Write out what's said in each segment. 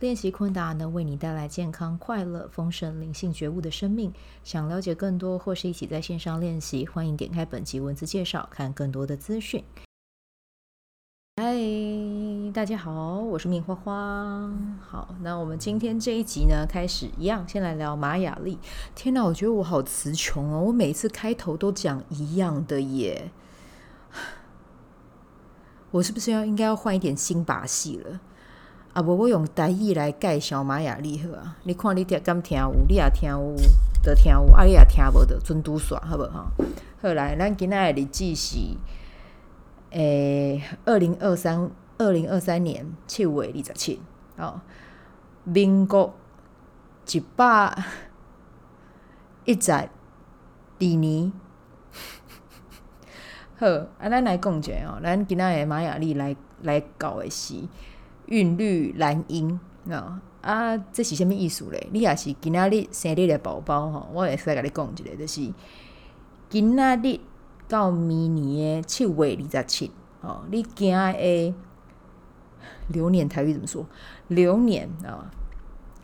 练习昆达能为你带来健康、快乐、丰盛、灵性觉悟的生命。想了解更多或是一起在线上练习，欢迎点开本集文字介绍，看更多的资讯。嗨，大家好，我是命花花。好，那我们今天这一集呢，开始一样，先来聊马雅历。天哪，我觉得我好词穷哦，我每次开头都讲一样的耶。我是不是要应该要换一点新把戏了？啊，无我用台语来介绍玛雅历好啊！你看你听敢听有，你也听有，得听有，啊你也听无的，准拄煞，好无吼？好来，咱今仔的日子是诶，二零二三二零二三年七月二十七，哦，民国一百一十二年。好，啊，咱来讲者哦，咱今仔日玛雅历来来搞的是。韵律蓝鹰啊啊，这是什么意思嘞？你也是今仔日生日的宝宝哈，我也是来跟你讲一个，就是今仔日到明年的七月二十七哦，你今的流年台语怎么说？流年啊，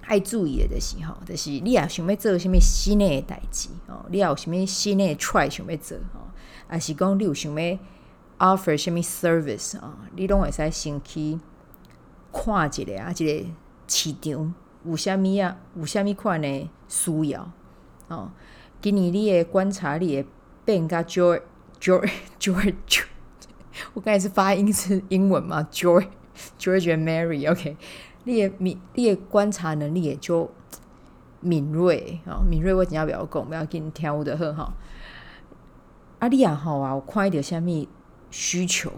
爱注意的就是哈，就是你也想要做什么新的代志哦，你也有什么新的 try 想要做哦，还是讲你有想要 offer 什么 service 啊？你拢会使先去。看一下啊，这个市场有啥物啊？有啥物款的需要哦？今年你的观察力会变加 George George George，我刚才是发音是英文嘛？joy George and Mary，OK？、Okay. 你的敏，你的观察能力也就敏锐啊，敏锐。我怎样不要讲？不要给你挑的很好。啊，你也好啊，我看一点啥物需求，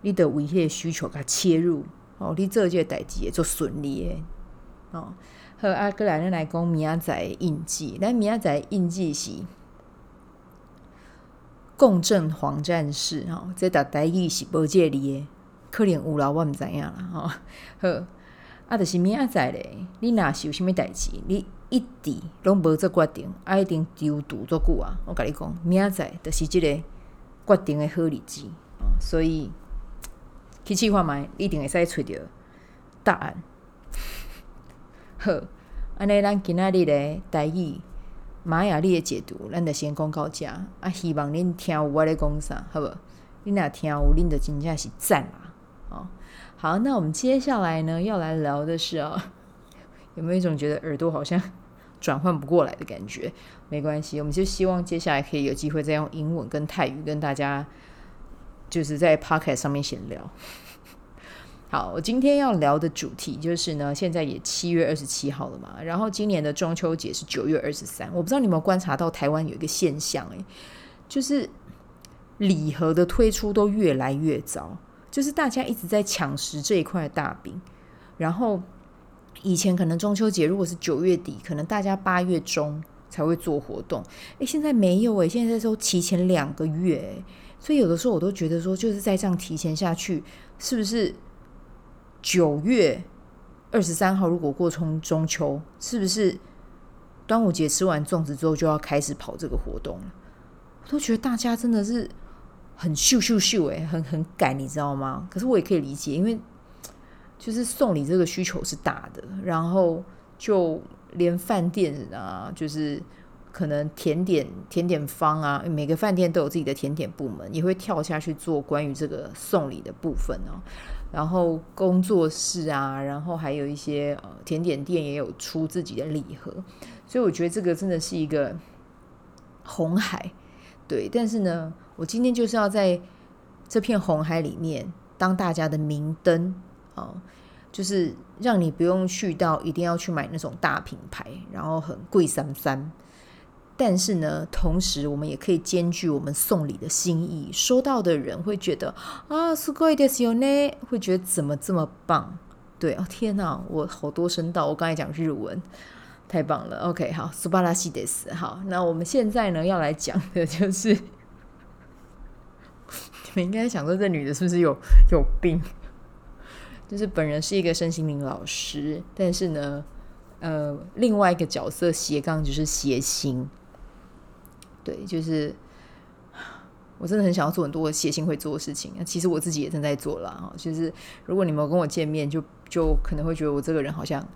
你的为迄个需求甲切入。哦，你做即个代志会做顺利诶哦。好，啊，过来咱来讲明仔载的印记。咱明仔载印记是共振黄战士哦。这搭台语是无这里的，可能有啦，我毋知影啦。哦，好，啊，就是明仔载咧，你若是有啥物代志，你一直拢无做决定，啊，一定丢赌做久啊。我甲你讲，明仔载就是即个决定诶好日子哦，所以。去试看觅，一定会使找到答案。好，安尼咱今仔日的台语玛雅历的解读，咱就先讲到遮。啊，希望恁听有我咧讲啥，好不？恁若听有，恁就真正是赞啦。哦，好，那我们接下来呢，要来聊的是、哦，有没有一种觉得耳朵好像转换不过来的感觉？没关系，我们就希望接下来可以有机会再用英文跟泰语跟大家。就是在 Podcast 上面闲聊。好，我今天要聊的主题就是呢，现在也七月二十七号了嘛，然后今年的中秋节是九月二十三。我不知道你有没有观察到台湾有一个现象，诶，就是礼盒的推出都越来越早，就是大家一直在抢食这一块大饼。然后以前可能中秋节如果是九月底，可能大家八月中才会做活动，诶，现在没有诶，现在都提前两个月。所以有的时候我都觉得说，就是再这样提前下去，是不是九月二十三号如果过中中秋，是不是端午节吃完粽子之后就要开始跑这个活动了？我都觉得大家真的是很秀秀秀诶，很很赶，你知道吗？可是我也可以理解，因为就是送礼这个需求是大的，然后就连饭店啊，就是。可能甜点甜点方啊，每个饭店都有自己的甜点部门，也会跳下去做关于这个送礼的部分哦。然后工作室啊，然后还有一些呃甜点店也有出自己的礼盒，所以我觉得这个真的是一个红海，对。但是呢，我今天就是要在这片红海里面当大家的明灯哦，就是让你不用去到一定要去买那种大品牌，然后很贵三三。但是呢，同时我们也可以兼具我们送礼的心意，收到的人会觉得啊，すごいですよね，会觉得怎么这么棒？对哦，天哪，我好多声道，我刚才讲日文， 太棒了，OK，好，素晴らしいです。好，那我们现在呢要来讲的就是，你们应该想说这女的是不是有有病？就是本人是一个身心灵老师，但是呢，呃，另外一个角色斜杠就是谐星， 对，就是我真的很想要做很多写信会做的事情。其实我自己也正在做了哈，就是如果你们跟我见面，就就可能会觉得我这个人好像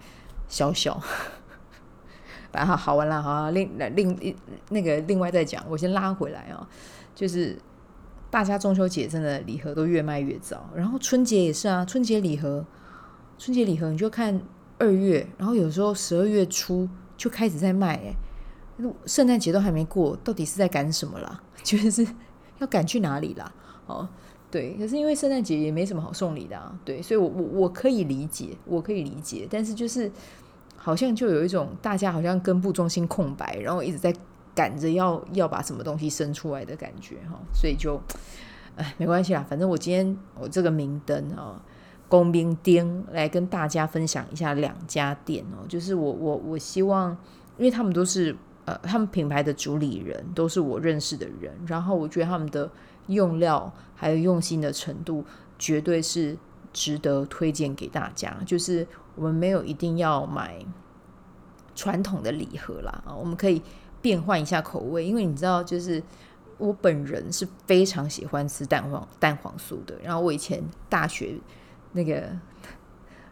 小小，反正好好玩了哈。另另那个另外再讲，我先拉回来啊，就是。大家中秋节真的礼盒都越卖越早，然后春节也是啊，春节礼盒，春节礼盒你就看二月，然后有时候十二月初就开始在卖，哎，圣诞节都还没过，到底是在赶什么啦？就是要赶去哪里啦？哦，对，可是因为圣诞节也没什么好送礼的啊，对，所以我我我可以理解，我可以理解，但是就是好像就有一种大家好像根部中心空白，然后一直在。赶着要要把什么东西生出来的感觉哈，所以就哎没关系啦，反正我今天我这个明灯啊，公兵丁来跟大家分享一下两家店哦，就是我我我希望，因为他们都是呃他们品牌的主理人都是我认识的人，然后我觉得他们的用料还有用心的程度绝对是值得推荐给大家，就是我们没有一定要买传统的礼盒啦啊，我们可以。变换一下口味，因为你知道，就是我本人是非常喜欢吃蛋黄蛋黄酥的。然后我以前大学那个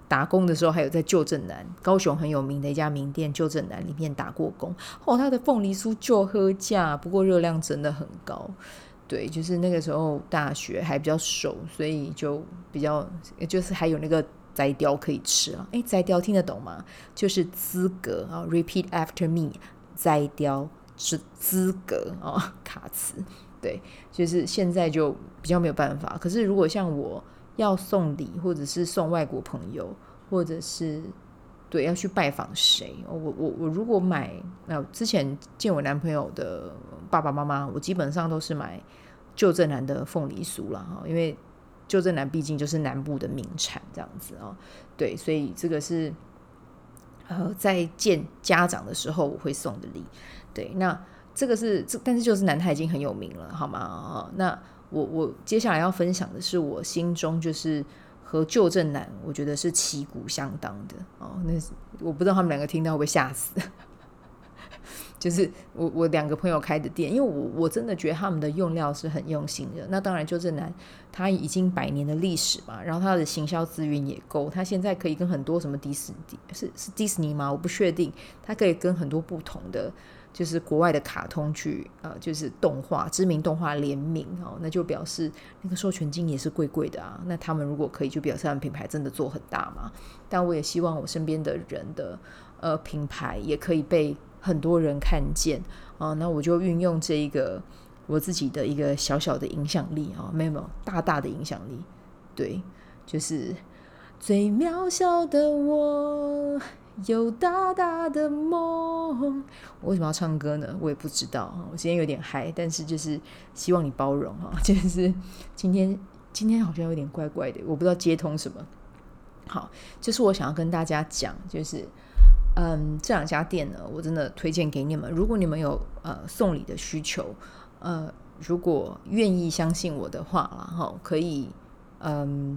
打工的时候，还有在旧镇南高雄很有名的一家名店旧镇南里面打过工。哦，他的凤梨酥就喝价，不过热量真的很高。对，就是那个时候大学还比较熟，所以就比较就是还有那个摘雕可以吃啊。诶，摘雕听得懂吗？就是资格啊，Repeat after me。摘雕是资格哦，卡词对，就是现在就比较没有办法。可是如果像我要送礼，或者是送外国朋友，或者是对要去拜访谁，我我我如果买，那之前见我男朋友的爸爸妈妈，我基本上都是买旧振南的凤梨酥了哈，因为旧振南毕竟就是南部的名产这样子啊，对，所以这个是。呃，在见家长的时候，我会送的礼，对，那这个是这，但是就是南泰已经很有名了，好吗？那我我接下来要分享的是我心中就是和旧正南，我觉得是旗鼓相当的哦。那我不知道他们两个听到会不会吓死。就是我我两个朋友开的店，因为我我真的觉得他们的用料是很用心的。那当然，旧正南他已经百年的历史嘛，然后他的行销资源也够，他现在可以跟很多什么迪士尼是是迪士尼吗？我不确定，他可以跟很多不同的就是国外的卡通去呃，就是动画知名动画联名哦，那就表示那个授权金也是贵贵的啊。那他们如果可以，就表示他们品牌真的做很大嘛。但我也希望我身边的人的呃品牌也可以被。很多人看见啊，那我就运用这一个我自己的一个小小的影响力啊，没有没有大大的影响力，对，就是最渺小的我有大大的梦。我为什么要唱歌呢？我也不知道。我今天有点嗨，但是就是希望你包容哈，就是今天今天好像有点怪怪的，我不知道接通什么。好，就是我想要跟大家讲，就是。嗯，这两家店呢，我真的推荐给你们。如果你们有呃送礼的需求，呃，如果愿意相信我的话，然后可以，嗯，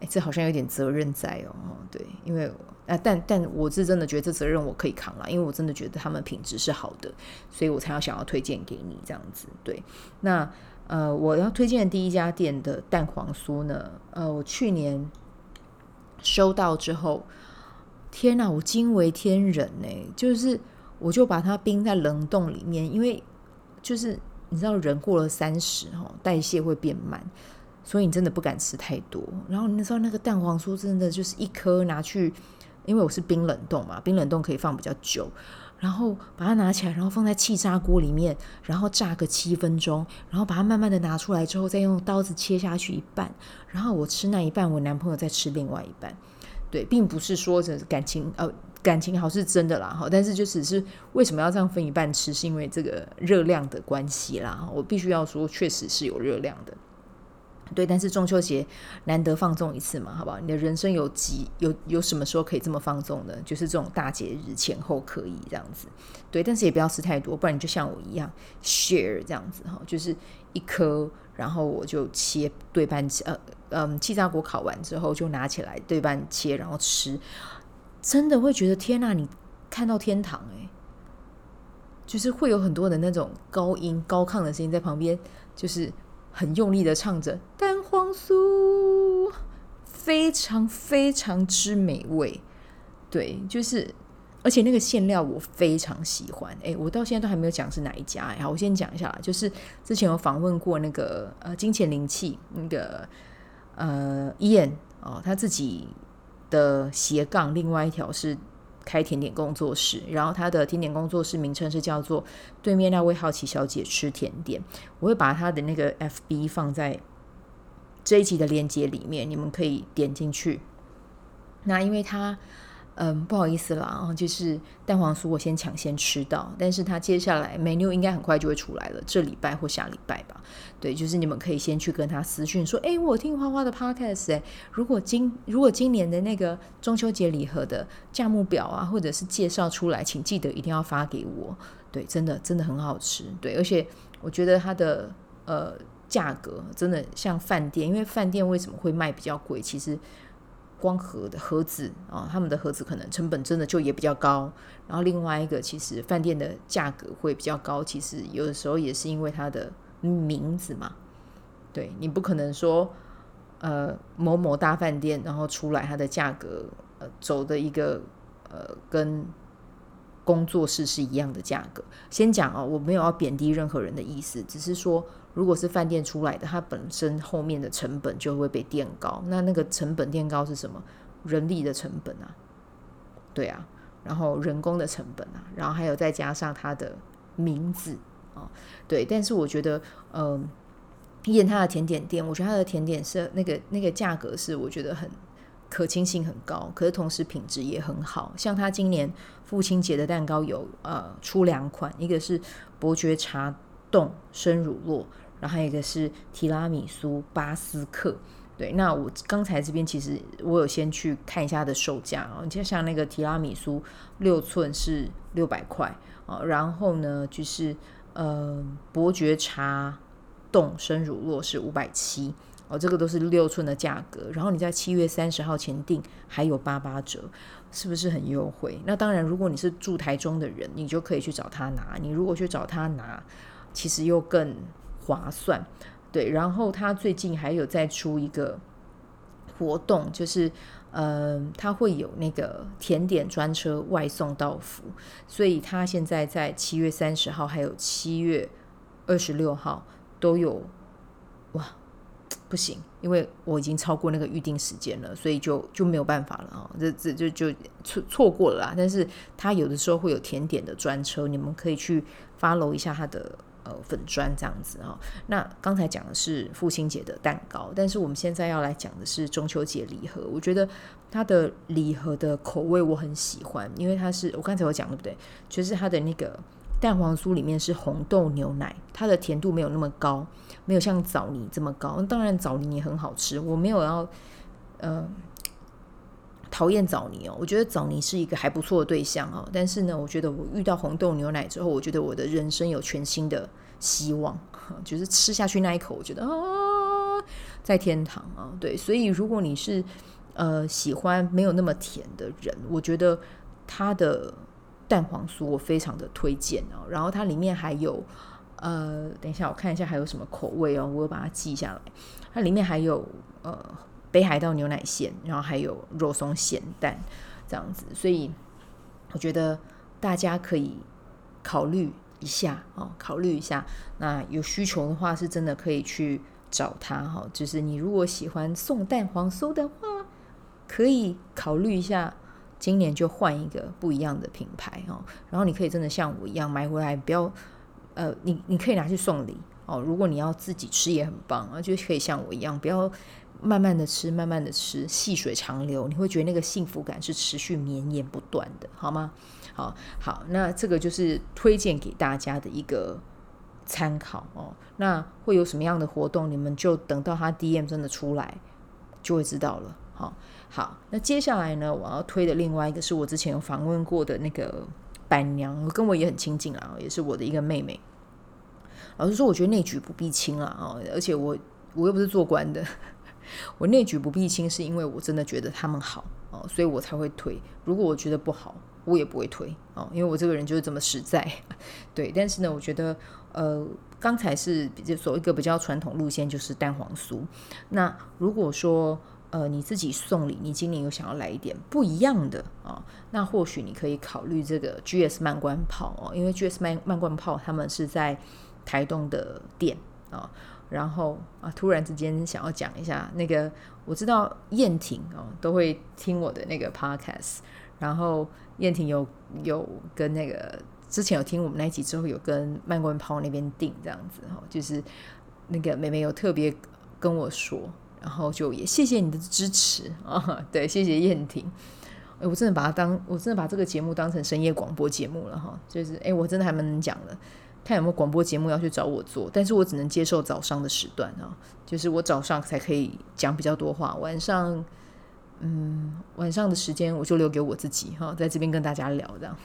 哎，这好像有点责任在哦，对，因为啊，但但我是真的觉得这责任我可以扛了，因为我真的觉得他们品质是好的，所以我才要想要推荐给你这样子。对，那呃，我要推荐的第一家店的蛋黄酥呢，呃，我去年收到之后。天呐，我惊为天人呢！就是我就把它冰在冷冻里面，因为就是你知道人过了三十哈，代谢会变慢，所以你真的不敢吃太多。然后你知道那个蛋黄酥真的就是一颗拿去，因为我是冰冷冻嘛，冰冷冻可以放比较久，然后把它拿起来，然后放在气炸锅里面，然后炸个七分钟，然后把它慢慢的拿出来之后，再用刀子切下去一半，然后我吃那一半，我男朋友再吃另外一半。对，并不是说这感情呃感情好是真的啦哈，但是就只是为什么要这样分一半吃，是因为这个热量的关系啦。我必须要说，确实是有热量的。对，但是中秋节难得放纵一次嘛，好不好？你的人生有几有有什么时候可以这么放纵呢？就是这种大节日前后可以这样子。对，但是也不要吃太多，不然你就像我一样 share 这样子哈，就是一颗，然后我就切对半切，呃嗯，气炸锅烤完之后就拿起来对半切，然后吃，真的会觉得天哪，你看到天堂诶，就是会有很多的那种高音高亢的声音在旁边，就是。很用力的唱着蛋黄酥，非常非常之美味。对，就是，而且那个馅料我非常喜欢。哎，我到现在都还没有讲是哪一家。好，我先讲一下，就是之前有访问过那个呃金钱灵气那个呃伊恩哦，他自己的斜杠，另外一条是。开甜点工作室，然后他的甜点工作室名称是叫做“对面那位好奇小姐吃甜点”。我会把他的那个 FB 放在这一集的链接里面，你们可以点进去。那因为他。嗯，不好意思啦，就是蛋黄酥我先抢先吃到，但是他接下来 menu 应该很快就会出来了，这礼拜或下礼拜吧。对，就是你们可以先去跟他私讯说，哎，我听花花的 podcast，哎，如果今如果今年的那个中秋节礼盒的价目表啊，或者是介绍出来，请记得一定要发给我。对，真的真的很好吃，对，而且我觉得它的呃价格真的像饭店，因为饭店为什么会卖比较贵？其实。光盒的盒子啊，他们的盒子可能成本真的就也比较高。然后另外一个，其实饭店的价格会比较高，其实有的时候也是因为它的名字嘛。对，你不可能说，呃，某某大饭店，然后出来它的价格，呃，走的一个呃跟。工作室是一样的价格。先讲哦，我没有要贬低任何人的意思，只是说，如果是饭店出来的，它本身后面的成本就会被垫高。那那个成本垫高是什么？人力的成本啊，对啊，然后人工的成本啊，然后还有再加上它的名字啊，对。但是我觉得，嗯，验它的甜点店，我觉得它的甜点是那个那个价格是我觉得很。可亲性很高，可是同时品质也很好。像他今年父亲节的蛋糕有呃出两款，一个是伯爵茶冻生乳酪，然后还有一个是提拉米苏巴斯克。对，那我刚才这边其实我有先去看一下它的售价啊，就像那个提拉米苏六寸是六百块啊，然后呢就是呃伯爵茶冻生乳酪是五百七。哦，这个都是六寸的价格，然后你在七月三十号前订还有八八折，是不是很优惠？那当然，如果你是住台中的人，你就可以去找他拿。你如果去找他拿，其实又更划算。对，然后他最近还有再出一个活动，就是嗯、他会有那个甜点专车外送到府，所以他现在在七月三十号还有七月二十六号都有哇。不行，因为我已经超过那个预定时间了，所以就就没有办法了啊！这这就就错错过了啦。但是他有的时候会有甜点的专车，你们可以去 follow 一下他的呃粉砖这样子哈。那刚才讲的是父亲节的蛋糕，但是我们现在要来讲的是中秋节礼盒。我觉得它的礼盒的口味我很喜欢，因为它是我刚才有讲对不对？就是它的那个。蛋黄酥里面是红豆牛奶，它的甜度没有那么高，没有像枣泥这么高。当然枣泥也很好吃，我没有要呃讨厌枣泥哦，我觉得枣泥是一个还不错的对象哦。但是呢，我觉得我遇到红豆牛奶之后，我觉得我的人生有全新的希望，就是吃下去那一口，我觉得啊，在天堂啊。对，所以如果你是呃喜欢没有那么甜的人，我觉得它的。蛋黄酥我非常的推荐哦，然后它里面还有，呃，等一下我看一下还有什么口味哦，我把它记下来。它里面还有呃北海道牛奶馅，然后还有肉松咸蛋这样子，所以我觉得大家可以考虑一下哦，考虑一下。那有需求的话，是真的可以去找他哈。就是你如果喜欢送蛋黄酥的话，可以考虑一下。今年就换一个不一样的品牌哦，然后你可以真的像我一样买回来，不要呃，你你可以拿去送礼哦。如果你要自己吃也很棒啊，就可以像我一样，不要慢慢的吃，慢慢的吃，细水长流，你会觉得那个幸福感是持续绵延不断的，好吗？好，好，那这个就是推荐给大家的一个参考哦。那会有什么样的活动，你们就等到他 DM 真的出来就会知道了。好，好，那接下来呢，我要推的另外一个是我之前有访问过的那个板娘，跟我也很亲近啊，也是我的一个妹妹。老实说，我觉得内举不避亲啊，而且我我又不是做官的，我内举不避亲是因为我真的觉得他们好哦，所以我才会推。如果我觉得不好，我也不会推哦，因为我这个人就是这么实在。对，但是呢，我觉得呃，刚才是走一个比较传统路线，就是蛋黄酥。那如果说呃你自己送礼，你今年有想要来一点不一样的啊、那或许你可以考虑这个 GS 慢关炮哦，因为 GS 慢慢关炮他们是在。台东的店啊，然后啊，突然之间想要讲一下那个，我知道燕婷哦都会听我的那个 podcast，然后燕婷有有跟那个之前有听我们那一集之后，有跟慢关炮那边订这样子哈，就是那个妹妹有特别跟我说，然后就也谢谢你的支持啊，对，谢谢燕婷，哎，我真的把它当，我真的把这个节目当成深夜广播节目了哈，就是哎，我真的还蛮能讲的。看有没有广播节目要去找我做，但是我只能接受早上的时段啊，就是我早上才可以讲比较多话，晚上，嗯，晚上的时间我就留给我自己哈，在这边跟大家聊这样。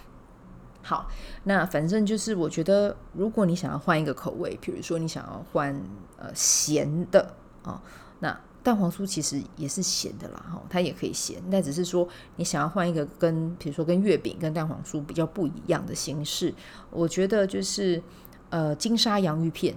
好，那反正就是我觉得，如果你想要换一个口味，比如说你想要换呃咸的啊，那。蛋黄酥其实也是咸的啦，哈，它也可以咸，但只是说你想要换一个跟，比如说跟月饼、跟蛋黄酥比较不一样的形式，我觉得就是呃金沙洋芋片，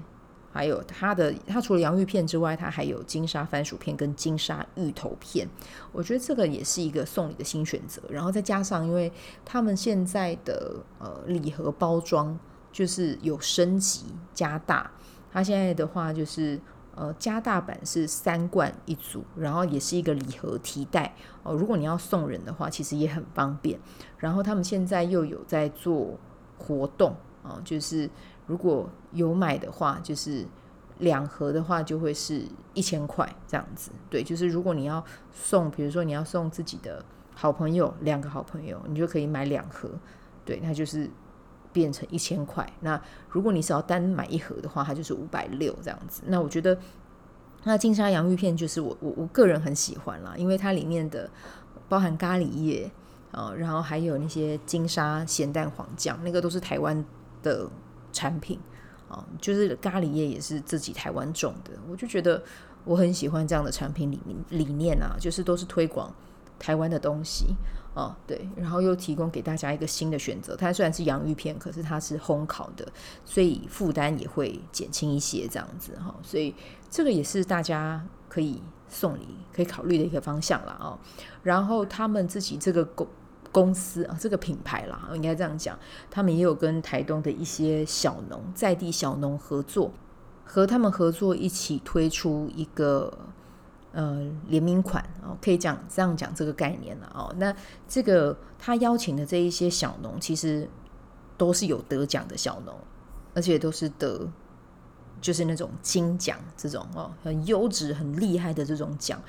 还有它的它除了洋芋片之外，它还有金沙番薯片跟金沙芋头片，我觉得这个也是一个送礼的新选择。然后再加上，因为他们现在的呃礼盒包装就是有升级加大，它现在的话就是。呃，加大版是三罐一组，然后也是一个礼盒提袋哦。如果你要送人的话，其实也很方便。然后他们现在又有在做活动啊，就是如果有买的话，就是两盒的话就会是一千块这样子。对，就是如果你要送，比如说你要送自己的好朋友两个好朋友，你就可以买两盒，对，那就是。变成一千块。那如果你是要单买一盒的话，它就是五百六这样子。那我觉得，那金沙洋芋片就是我我我个人很喜欢啦，因为它里面的包含咖喱叶啊，然后还有那些金沙咸蛋黄酱，那个都是台湾的产品啊，就是咖喱叶也是自己台湾种的。我就觉得我很喜欢这样的产品理理念啊，就是都是推广台湾的东西。哦，对，然后又提供给大家一个新的选择。它虽然是洋芋片，可是它是烘烤的，所以负担也会减轻一些，这样子哈。所以这个也是大家可以送礼、可以考虑的一个方向了啊。然后他们自己这个公公司啊，这个品牌啦，应该这样讲，他们也有跟台东的一些小农在地小农合作，和他们合作一起推出一个。呃，联名款哦，可以讲这样讲这个概念了哦。那这个他邀请的这一些小农，其实都是有得奖的小农，而且都是得就是那种金奖这种哦，很优质、很厉害的这种奖。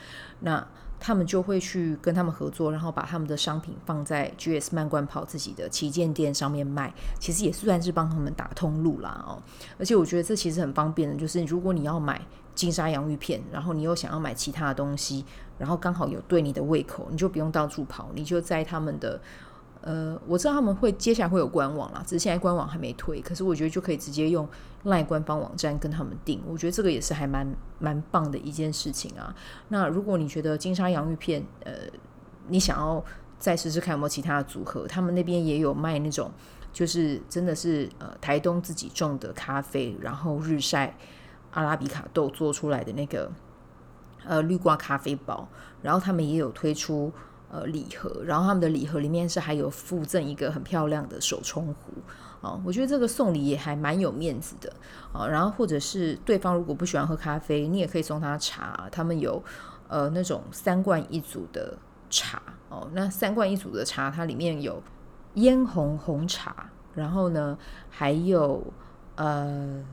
那他们就会去跟他们合作，然后把他们的商品放在 GS 慢关跑自己的旗舰店上面卖，其实也算是帮他们打通路啦哦。而且我觉得这其实很方便的，就是如果你要买。金沙洋芋片，然后你又想要买其他的东西，然后刚好有对你的胃口，你就不用到处跑，你就在他们的呃，我知道他们会接下来会有官网啦，只是现在官网还没推，可是我觉得就可以直接用 LINE 官方网站跟他们订，我觉得这个也是还蛮蛮棒的一件事情啊。那如果你觉得金沙洋芋片，呃，你想要再试试看有没有其他的组合，他们那边也有卖那种，就是真的是呃台东自己种的咖啡，然后日晒。阿拉比卡豆做出来的那个呃绿挂咖啡包，然后他们也有推出呃礼盒，然后他们的礼盒里面是还有附赠一个很漂亮的手冲壶啊，我觉得这个送礼也还蛮有面子的啊。然后或者是对方如果不喜欢喝咖啡，你也可以送他茶，他们有呃那种三罐一组的茶哦，那三罐一组的茶它里面有嫣红红茶，然后呢还有呃。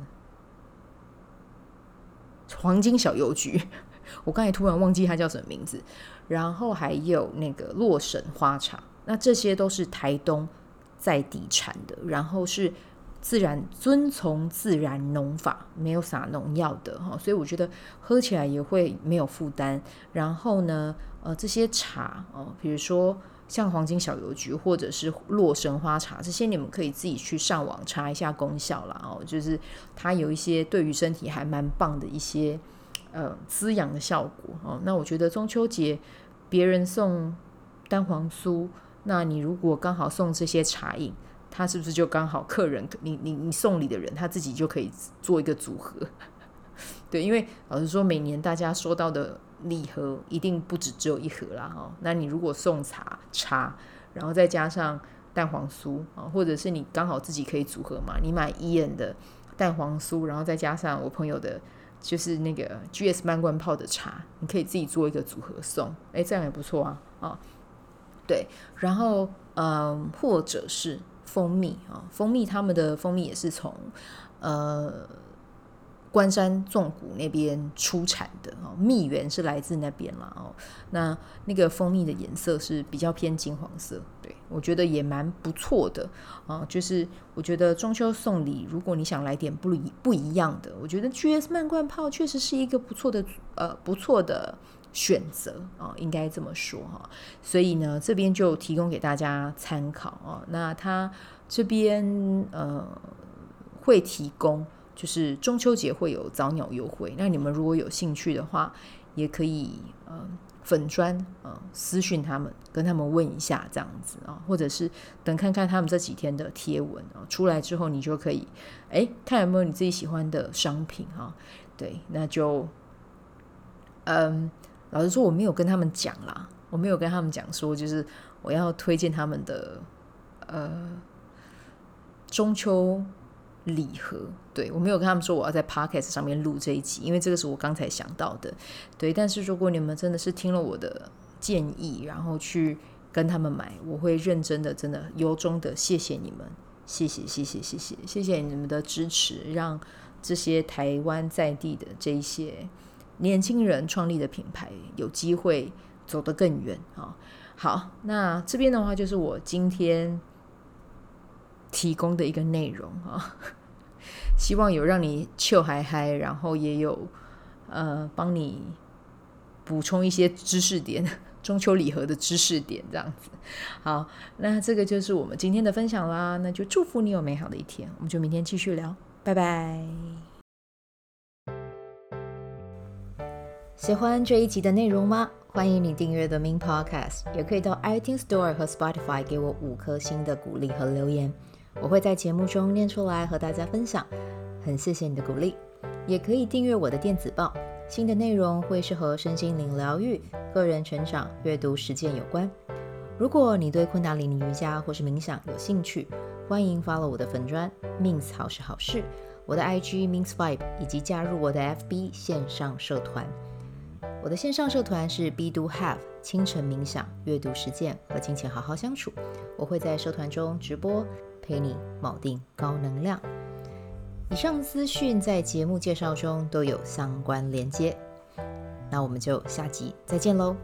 黄金小油菊，我刚才突然忘记它叫什么名字。然后还有那个洛神花茶，那这些都是台东在地产的，然后是自然遵从自然农法，没有撒农药的哈，所以我觉得喝起来也会没有负担。然后呢，呃，这些茶哦，比如说像黄金小油菊或者是洛神花茶，这些你们可以自己去上网查一下功效啦哦，就是它有一些对于身体还蛮棒的一些呃滋养的效果哦。那我觉得中秋节别人送蛋黄酥，那你如果刚好送这些茶饮。他是不是就刚好客人，你你你送礼的人，他自己就可以做一个组合？对，因为老实说，每年大家收到的礼盒一定不止只有一盒啦哈。那你如果送茶茶，然后再加上蛋黄酥啊，或者是你刚好自己可以组合嘛，你买 Ian 的蛋黄酥，然后再加上我朋友的，就是那个 GS 慢灌泡的茶，你可以自己做一个组合送，哎，这样也不错啊啊。对，然后嗯，或者是。蜂蜜啊，蜂蜜他们的蜂蜜也是从呃关山纵谷那边出产的哦，蜜源是来自那边了哦。那那个蜂蜜的颜色是比较偏金黄色，对，我觉得也蛮不错的啊。就是我觉得中秋送礼，如果你想来点不一不一样的，我觉得 GS 慢罐泡确实是一个不错的呃不错的。选择啊，应该这么说哈，所以呢，这边就提供给大家参考啊。那他这边呃会提供，就是中秋节会有早鸟优惠。那你们如果有兴趣的话，也可以呃粉砖呃私讯他们，跟他们问一下这样子啊，或者是等看看他们这几天的贴文啊出来之后，你就可以哎看有没有你自己喜欢的商品哈。对，那就嗯。老实说，我没有跟他们讲啦，我没有跟他们讲说，就是我要推荐他们的呃中秋礼盒。对，我没有跟他们说我要在 Podcast 上面录这一集，因为这个是我刚才想到的。对，但是如果你们真的是听了我的建议，然后去跟他们买，我会认真的、真的由衷的谢谢你们，谢谢、谢谢、谢谢、谢谢你们的支持，让这些台湾在地的这一些。年轻人创立的品牌有机会走得更远啊！好，那这边的话就是我今天提供的一个内容啊，希望有让你笑嗨嗨，然后也有呃帮你补充一些知识点，中秋礼盒的知识点这样子。好，那这个就是我们今天的分享啦，那就祝福你有美好的一天，我们就明天继续聊，拜拜。喜欢这一集的内容吗？欢迎你订阅 The Min Podcast，也可以到 iTunes Store 和 Spotify 给我五颗星的鼓励和留言，我会在节目中念出来和大家分享。很谢谢你的鼓励，也可以订阅我的电子报，新的内容会是和身心灵疗愈、个人成长、阅读实践有关。如果你对昆达里尼瑜伽或是冥想有兴趣，欢迎 follow 我的粉专 Min 好是好事，我的 IG means vibe，以及加入我的 FB 线上社团。我的线上社团是 Be Do Have 清晨冥想、阅读实践和金钱好好相处。我会在社团中直播，陪你铆定高能量。以上资讯在节目介绍中都有相关连接。那我们就下集再见喽。